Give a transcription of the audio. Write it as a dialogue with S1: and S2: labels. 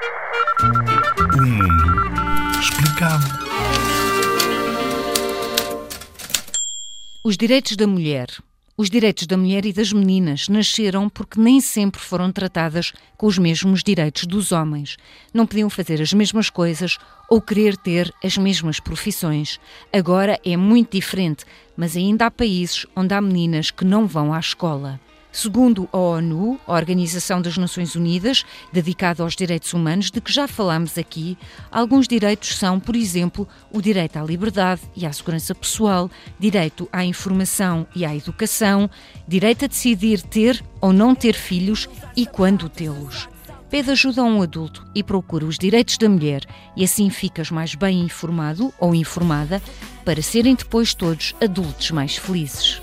S1: O mundo explicado.
S2: Os direitos da mulher. Os direitos da mulher e das meninas nasceram porque nem sempre foram tratadas com os mesmos direitos dos homens. Não podiam fazer as mesmas coisas ou querer ter as mesmas profissões. Agora é muito diferente, mas ainda há países onde há meninas que não vão à escola. Segundo a ONU, a Organização das Nações Unidas, dedicada aos direitos humanos, de que já falamos aqui, alguns direitos são, por exemplo, o direito à liberdade e à segurança pessoal, direito à informação e à educação, direito a decidir ter ou não ter filhos e quando tê-los. Pede ajuda a um adulto e procura os direitos da mulher e assim ficas mais bem informado ou informada para serem depois todos adultos mais felizes.